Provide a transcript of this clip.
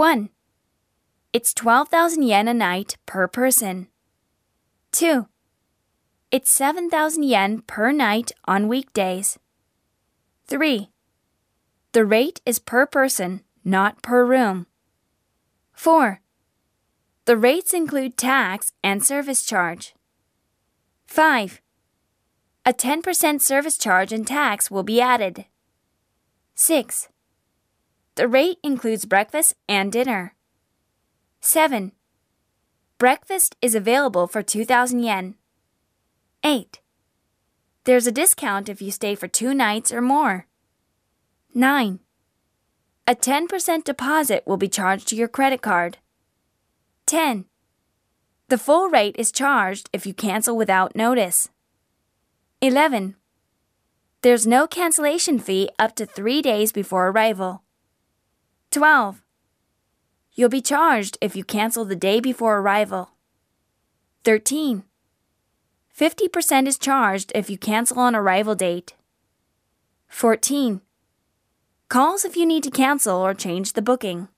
1. It's 12,000 yen a night per person. 2. It's 7,000 yen per night on weekdays. 3. The rate is per person, not per room. 4. The rates include tax and service charge. 5. A 10% service charge and tax will be added. 6. The rate includes breakfast and dinner. 7. Breakfast is available for 2,000 yen. 8. There's a discount if you stay for two nights or more. 9. A 10% deposit will be charged to your credit card. 10. The full rate is charged if you cancel without notice. 11. There's no cancellation fee up to three days before arrival. 12. You'll be charged if you cancel the day before arrival. 13. 50% is charged if you cancel on arrival date. 14. Calls if you need to cancel or change the booking.